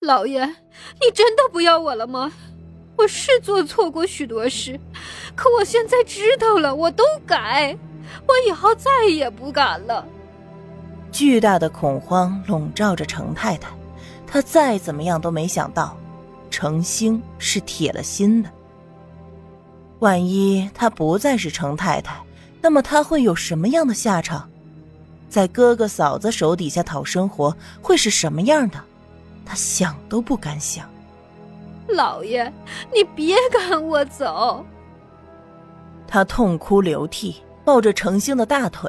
老爷，你真的不要我了吗？我是做错过许多事，可我现在知道了，我都改，我以后再也不敢了。巨大的恐慌笼罩着程太太，她再怎么样都没想到，程兴是铁了心的。万一她不再是程太太，那么她会有什么样的下场？在哥哥嫂子手底下讨生活会是什么样的？她想都不敢想。老爷，你别赶我走！他痛哭流涕，抱着程星的大腿。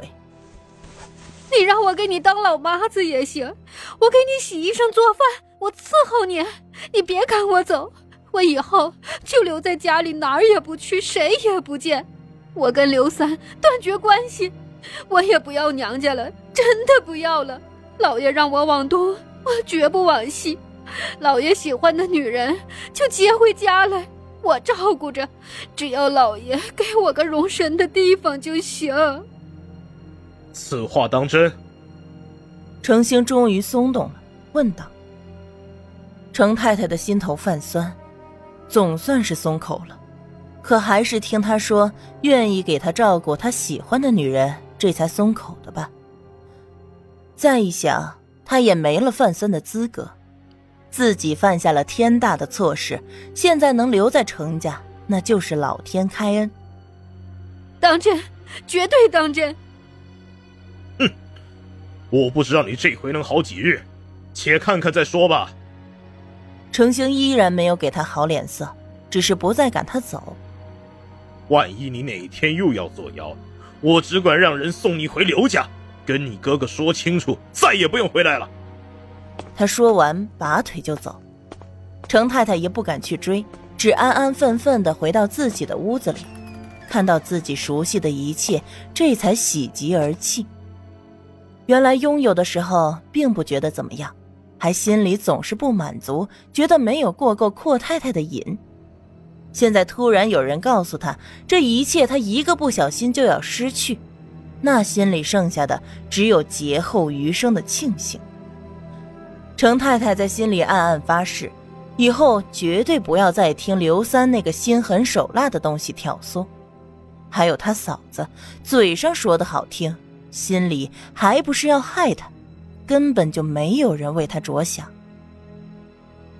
你让我给你当老妈子也行，我给你洗衣裳做饭，我伺候你。你别赶我走，我以后就留在家里，哪儿也不去，谁也不见。我跟刘三断绝关系，我也不要娘家了，真的不要了。老爷让我往东，我绝不往西。老爷喜欢的女人就接回家来，我照顾着，只要老爷给我个容身的地方就行。此话当真？程兴终于松动了，问道。程太太的心头泛酸，总算是松口了，可还是听他说愿意给他照顾他喜欢的女人，这才松口的吧。再一想，他也没了范森的资格，自己犯下了天大的错事，现在能留在程家，那就是老天开恩。当真，绝对当真。哼我不知道你这回能好几日，且看看再说吧。程兴依然没有给他好脸色，只是不再赶他走。万一你哪天又要作妖，我只管让人送你回刘家，跟你哥哥说清楚，再也不用回来了。他说完，拔腿就走。程太太也不敢去追，只安安分分的回到自己的屋子里，看到自己熟悉的一切，这才喜极而泣。原来拥有的时候并不觉得怎么样，还心里总是不满足，觉得没有过够阔太太的瘾。现在突然有人告诉他，这一切他一个不小心就要失去，那心里剩下的只有劫后余生的庆幸。程太太在心里暗暗发誓，以后绝对不要再听刘三那个心狠手辣的东西挑唆。还有他嫂子，嘴上说的好听。心里还不是要害他，根本就没有人为他着想。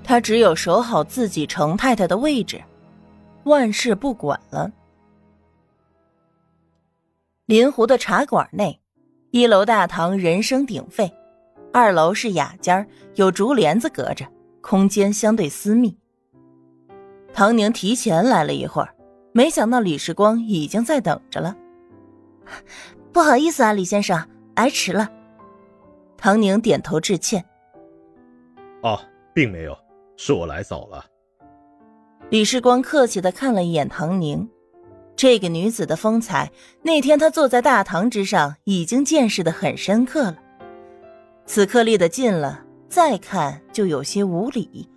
他只有守好自己程太太的位置，万事不管了。临湖的茶馆内，一楼大堂人声鼎沸，二楼是雅间，有竹帘子隔着，空间相对私密。唐宁提前来了一会儿，没想到李世光已经在等着了。不好意思啊，李先生，来迟了。唐宁点头致歉。哦，并没有，是我来早了。李世光客气的看了一眼唐宁，这个女子的风采，那天她坐在大堂之上已经见识的很深刻了。此刻离得近了，再看就有些无礼。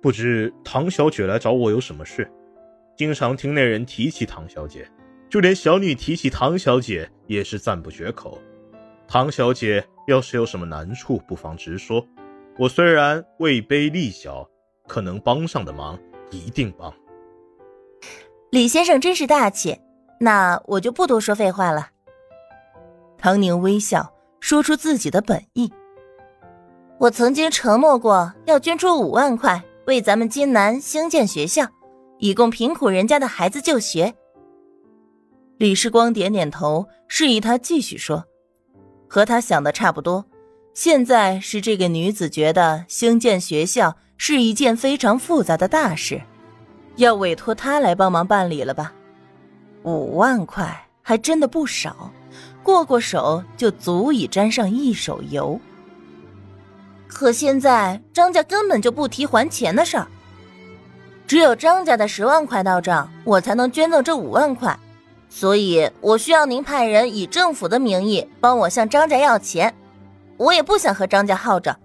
不知唐小姐来找我有什么事？经常听那人提起唐小姐。就连小女提起唐小姐也是赞不绝口。唐小姐要是有什么难处，不妨直说。我虽然位卑力小，可能帮上的忙一定帮。李先生真是大气，那我就不多说废话了。唐宁微笑，说出自己的本意。我曾经承诺过要捐出五万块，为咱们金南兴建学校，以供贫苦人家的孩子就学。李世光点点头，示意他继续说，和他想的差不多。现在是这个女子觉得兴建学校是一件非常复杂的大事，要委托他来帮忙办理了吧？五万块还真的不少，过过手就足以沾上一手油。可现在张家根本就不提还钱的事儿，只有张家的十万块到账，我才能捐赠这五万块。所以，我需要您派人以政府的名义帮我向张家要钱。我也不想和张家耗着。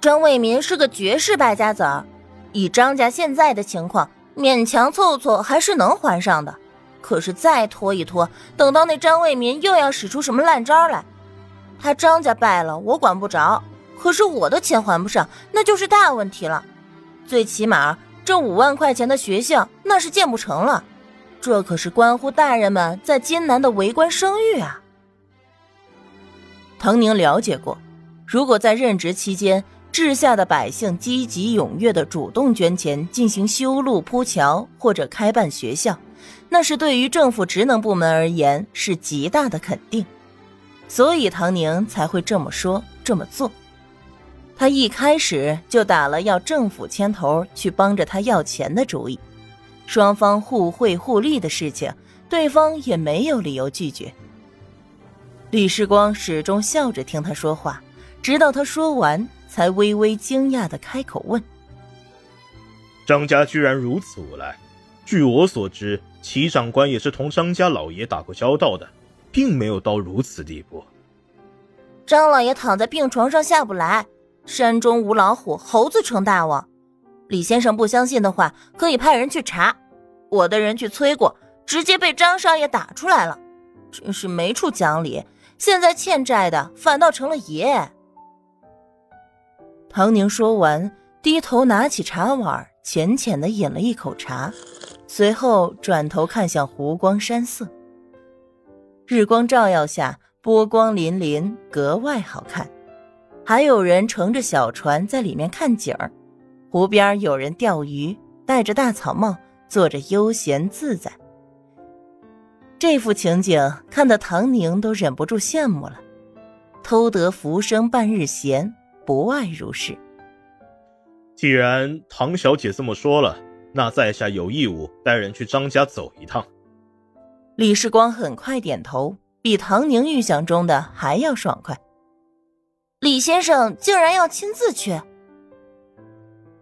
张卫民是个绝世败家子儿，以张家现在的情况，勉强凑凑还是能还上的。可是再拖一拖，等到那张卫民又要使出什么烂招来，他张家败了，我管不着；可是我的钱还不上，那就是大问题了。最起码这五万块钱的学校那是建不成了，这可是关乎大人们在金南的为官声誉啊。唐宁了解过，如果在任职期间，治下的百姓积极踊跃的主动捐钱进行修路铺桥或者开办学校，那是对于政府职能部门而言是极大的肯定，所以唐宁才会这么说这么做。他一开始就打了要政府牵头去帮着他要钱的主意，双方互惠互利的事情，对方也没有理由拒绝。李世光始终笑着听他说话，直到他说完，才微微惊讶的开口问：“张家居然如此无赖？据我所知，齐长官也是同张家老爷打过交道的，并没有到如此地步。”张老爷躺在病床上下不来。山中无老虎，猴子称大王。李先生不相信的话，可以派人去查。我的人去催过，直接被张少爷打出来了。真是没处讲理，现在欠债的反倒成了爷。唐宁说完，低头拿起茶碗，浅浅的饮了一口茶，随后转头看向湖光山色。日光照耀下，波光粼粼，格外好看。还有人乘着小船在里面看景儿，湖边有人钓鱼，戴着大草帽，坐着悠闲自在。这幅情景看得唐宁都忍不住羡慕了。偷得浮生半日闲，不外如是。既然唐小姐这么说了，那在下有义务带人去张家走一趟。李世光很快点头，比唐宁预想中的还要爽快。李先生竟然要亲自去！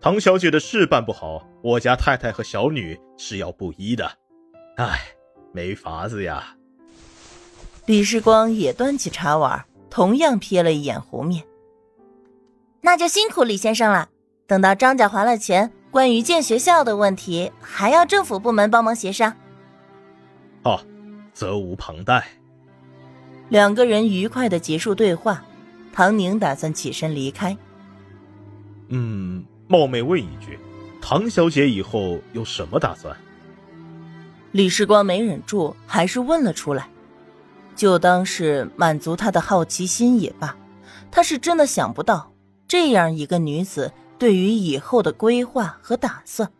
唐小姐的事办不好，我家太太和小女是要不依的。唉，没法子呀。李世光也端起茶碗，同样瞥了一眼湖面。那就辛苦李先生了。等到张家还了钱，关于建学校的问题，还要政府部门帮忙协商。哦，责无旁贷。两个人愉快的结束对话。唐宁打算起身离开。嗯，冒昧问一句，唐小姐以后有什么打算？李世光没忍住，还是问了出来，就当是满足他的好奇心也罢。他是真的想不到，这样一个女子对于以后的规划和打算。